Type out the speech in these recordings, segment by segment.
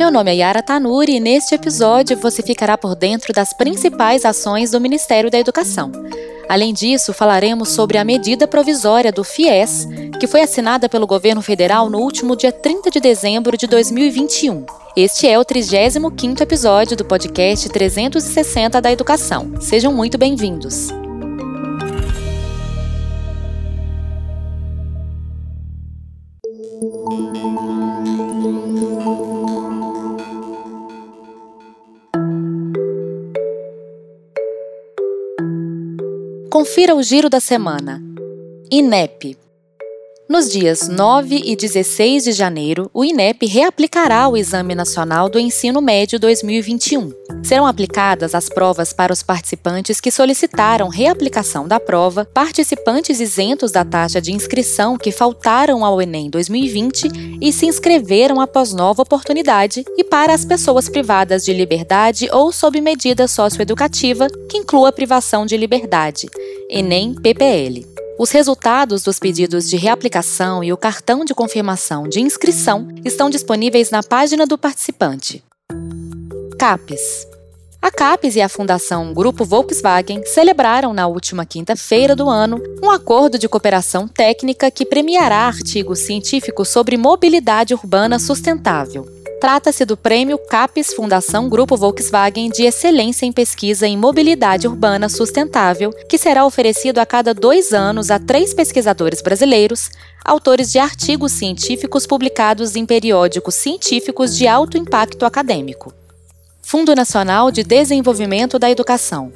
Meu nome é Yara Tanuri e neste episódio você ficará por dentro das principais ações do Ministério da Educação. Além disso, falaremos sobre a medida provisória do FIES, que foi assinada pelo governo federal no último dia 30 de dezembro de 2021. Este é o 35º episódio do podcast 360 da Educação. Sejam muito bem-vindos. Confira o giro da semana. INEP nos dias 9 e 16 de janeiro, o INEP reaplicará o Exame Nacional do Ensino Médio 2021. Serão aplicadas as provas para os participantes que solicitaram reaplicação da prova, participantes isentos da taxa de inscrição que faltaram ao Enem 2020 e se inscreveram após nova oportunidade, e para as pessoas privadas de liberdade ou sob medida socioeducativa que inclua privação de liberdade. Enem PPL. Os resultados dos pedidos de reaplicação e o cartão de confirmação de inscrição estão disponíveis na página do participante. CAPES a CAPES e a Fundação Grupo Volkswagen celebraram na última quinta-feira do ano um acordo de cooperação técnica que premiará artigos científicos sobre mobilidade urbana sustentável. Trata-se do Prêmio CAPES Fundação Grupo Volkswagen de Excelência em Pesquisa em Mobilidade Urbana Sustentável, que será oferecido a cada dois anos a três pesquisadores brasileiros, autores de artigos científicos publicados em periódicos científicos de alto impacto acadêmico. Fundo Nacional de Desenvolvimento da Educação.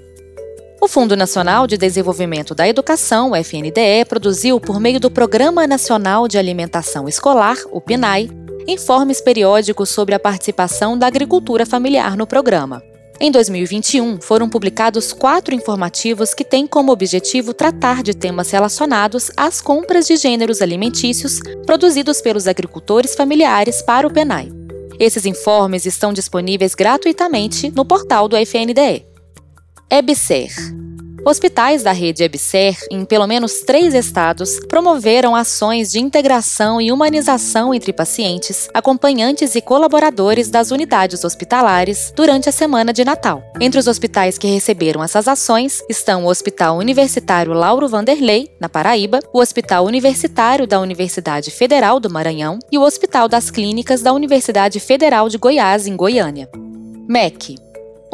O Fundo Nacional de Desenvolvimento da Educação, FNDE, produziu, por meio do Programa Nacional de Alimentação Escolar, o PNAE, informes periódicos sobre a participação da agricultura familiar no programa. Em 2021, foram publicados quatro informativos que têm como objetivo tratar de temas relacionados às compras de gêneros alimentícios produzidos pelos agricultores familiares para o PENAI. Esses informes estão disponíveis gratuitamente no portal do FNDE. EBSER Hospitais da rede EBSER, em pelo menos três estados, promoveram ações de integração e humanização entre pacientes, acompanhantes e colaboradores das unidades hospitalares durante a semana de Natal. Entre os hospitais que receberam essas ações estão o Hospital Universitário Lauro Vanderlei, na Paraíba, o Hospital Universitário da Universidade Federal do Maranhão e o Hospital das Clínicas da Universidade Federal de Goiás, em Goiânia. MEC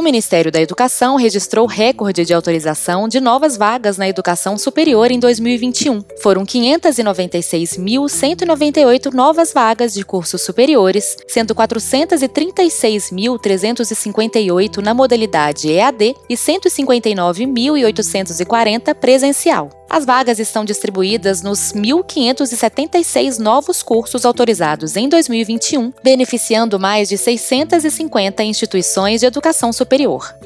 o Ministério da Educação registrou recorde de autorização de novas vagas na educação superior em 2021. Foram 596.198 novas vagas de cursos superiores, sendo 436.358 na modalidade EAD e 159.840 presencial. As vagas estão distribuídas nos 1.576 novos cursos autorizados em 2021, beneficiando mais de 650 instituições de educação superior.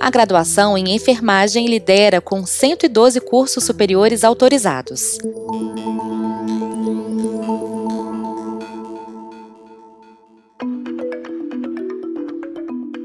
A graduação em enfermagem lidera com 112 cursos superiores autorizados.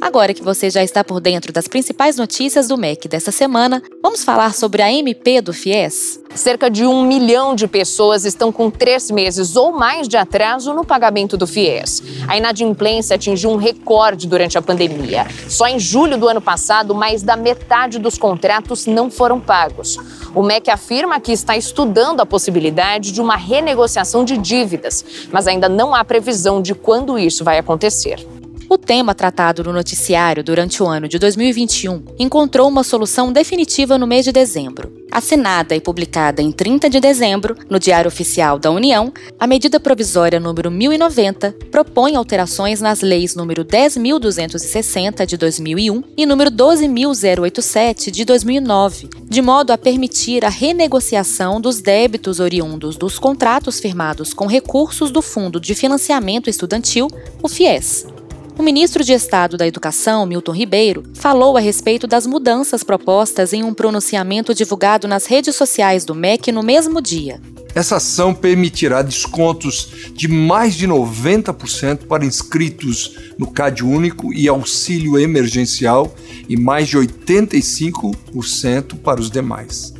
Agora que você já está por dentro das principais notícias do MEC dessa semana, vamos falar sobre a MP do FIES? Cerca de um milhão de pessoas estão com três meses ou mais de atraso no pagamento do FIES. A inadimplência atingiu um recorde durante a pandemia. Só em julho do ano passado, mais da metade dos contratos não foram pagos. O MEC afirma que está estudando a possibilidade de uma renegociação de dívidas, mas ainda não há previsão de quando isso vai acontecer. O tema tratado no noticiário durante o ano de 2021 encontrou uma solução definitiva no mês de dezembro. Assinada e publicada em 30 de dezembro, no Diário Oficial da União, a medida provisória número 1090 propõe alterações nas leis número 10.260 de 2001 e número 12.087 de 2009, de modo a permitir a renegociação dos débitos oriundos dos contratos firmados com recursos do Fundo de Financiamento Estudantil, o FIES. O ministro de Estado da Educação, Milton Ribeiro, falou a respeito das mudanças propostas em um pronunciamento divulgado nas redes sociais do MEC no mesmo dia. Essa ação permitirá descontos de mais de 90% para inscritos no CAD Único e auxílio emergencial e mais de 85% para os demais.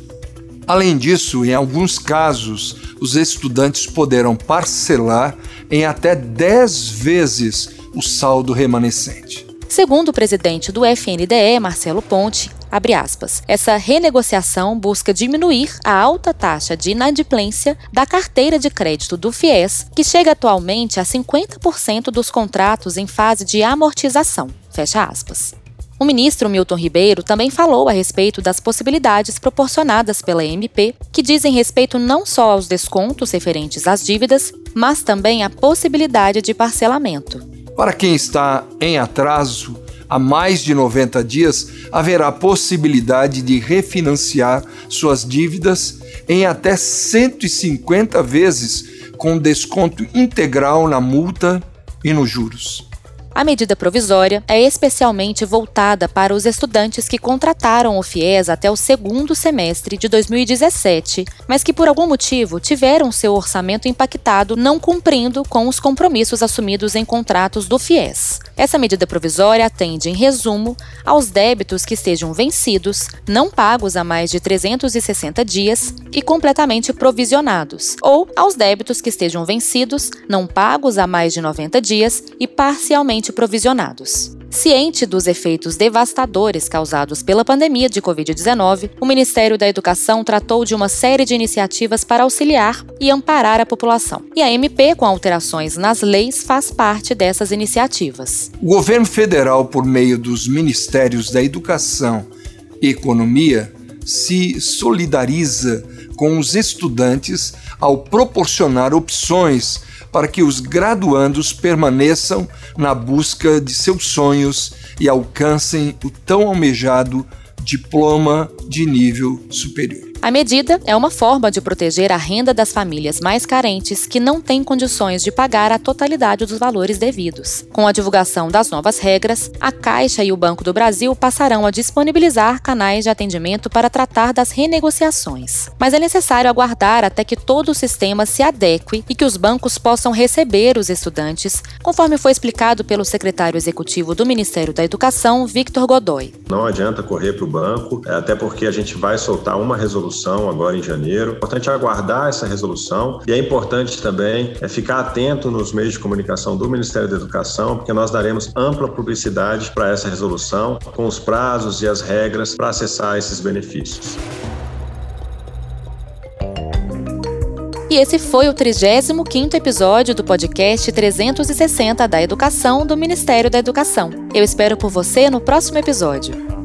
Além disso, em alguns casos, os estudantes poderão parcelar em até 10 vezes o saldo remanescente. Segundo o presidente do FNDE, Marcelo Ponte, Aspas, essa renegociação busca diminuir a alta taxa de inadimplência da carteira de crédito do FIES, que chega atualmente a 50% dos contratos em fase de amortização. Fecha aspas. O ministro Milton Ribeiro também falou a respeito das possibilidades proporcionadas pela MP, que dizem respeito não só aos descontos referentes às dívidas, mas também à possibilidade de parcelamento. Para quem está em atraso há mais de 90 dias, haverá possibilidade de refinanciar suas dívidas em até 150 vezes, com desconto integral na multa e nos juros. A medida provisória é especialmente voltada para os estudantes que contrataram o FIES até o segundo semestre de 2017, mas que por algum motivo tiveram seu orçamento impactado não cumprindo com os compromissos assumidos em contratos do FIES. Essa medida provisória atende, em resumo, aos débitos que estejam vencidos, não pagos há mais de 360 dias e completamente provisionados, ou aos débitos que estejam vencidos, não pagos há mais de 90 dias e parcialmente provisionados. Ciente dos efeitos devastadores causados pela pandemia de Covid-19, o Ministério da Educação tratou de uma série de iniciativas para auxiliar e amparar a população. E a MP, com alterações nas leis, faz parte dessas iniciativas. O governo federal, por meio dos Ministérios da Educação e Economia, se solidariza com os estudantes ao proporcionar opções para que os graduandos permaneçam na busca de seus sonhos e alcancem o tão almejado diploma de nível superior. A medida é uma forma de proteger a renda das famílias mais carentes que não têm condições de pagar a totalidade dos valores devidos. Com a divulgação das novas regras, a Caixa e o Banco do Brasil passarão a disponibilizar canais de atendimento para tratar das renegociações. Mas é necessário aguardar até que todo o sistema se adeque e que os bancos possam receber os estudantes, conforme foi explicado pelo secretário executivo do Ministério da Educação, Victor Godoy. Não adianta correr para o banco, até porque a gente vai soltar uma resolução resolução agora em janeiro. É importante aguardar essa resolução e é importante também é ficar atento nos meios de comunicação do Ministério da Educação, porque nós daremos ampla publicidade para essa resolução, com os prazos e as regras para acessar esses benefícios. E esse foi o 35º episódio do podcast 360 da Educação do Ministério da Educação. Eu espero por você no próximo episódio.